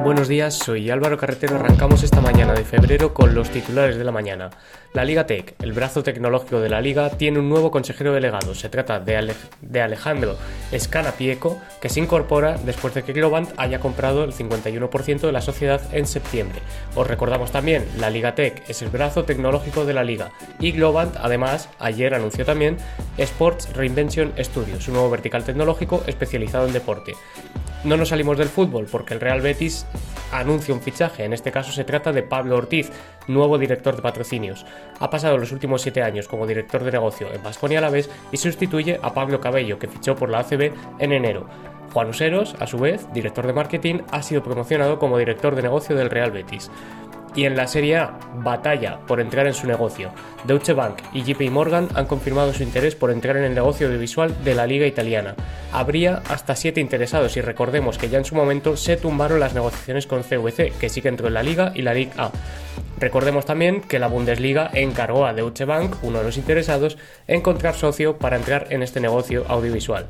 Buenos días, soy Álvaro Carretero. Arrancamos esta mañana de febrero con los titulares de la mañana. La Liga Tech, el brazo tecnológico de la Liga, tiene un nuevo consejero delegado. Se trata de, Alejandro Escanapieco, que se incorpora después de que Globant haya comprado el 51% de la sociedad en septiembre. Os recordamos también, la Liga Tech es el brazo tecnológico de la Liga y Globant, además, ayer anunció también Sports Reinvention Studios, un nuevo vertical tecnológico especializado en deporte. No nos salimos del fútbol porque el Real Betis anuncia un fichaje. En este caso se trata de Pablo Ortiz, nuevo director de patrocinios. Ha pasado los últimos siete años como director de negocio en Vasconia Alavés y sustituye a Pablo Cabello, que fichó por la ACB en enero. Juan Useros, a su vez, director de marketing, ha sido promocionado como director de negocio del Real Betis. Y en la Serie A, batalla por entrar en su negocio. Deutsche Bank y JP Morgan han confirmado su interés por entrar en el negocio audiovisual de la liga italiana. Habría hasta siete interesados y recordemos que ya en su momento se tumbaron las negociaciones con CVC, que sí que entró en la liga y la Liga A. Recordemos también que la Bundesliga encargó a Deutsche Bank, uno de los interesados, encontrar socio para entrar en este negocio audiovisual.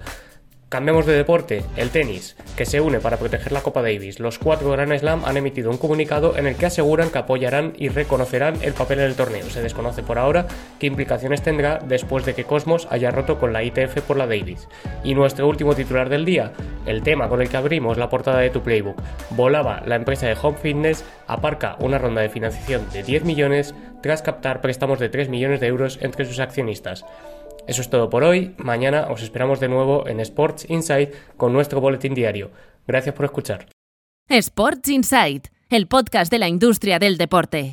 Cambiamos de deporte, el tenis, que se une para proteger la Copa Davis. Los cuatro Grand Slam han emitido un comunicado en el que aseguran que apoyarán y reconocerán el papel en el torneo. Se desconoce por ahora qué implicaciones tendrá después de que Cosmos haya roto con la ITF por la Davis. Y nuestro último titular del día, el tema con el que abrimos la portada de tu playbook. Volaba la empresa de Home Fitness, aparca una ronda de financiación de 10 millones tras captar préstamos de 3 millones de euros entre sus accionistas. Eso es todo por hoy. Mañana os esperamos de nuevo en Sports Insight con nuestro boletín diario. Gracias por escuchar. Sports Insight, el podcast de la industria del deporte.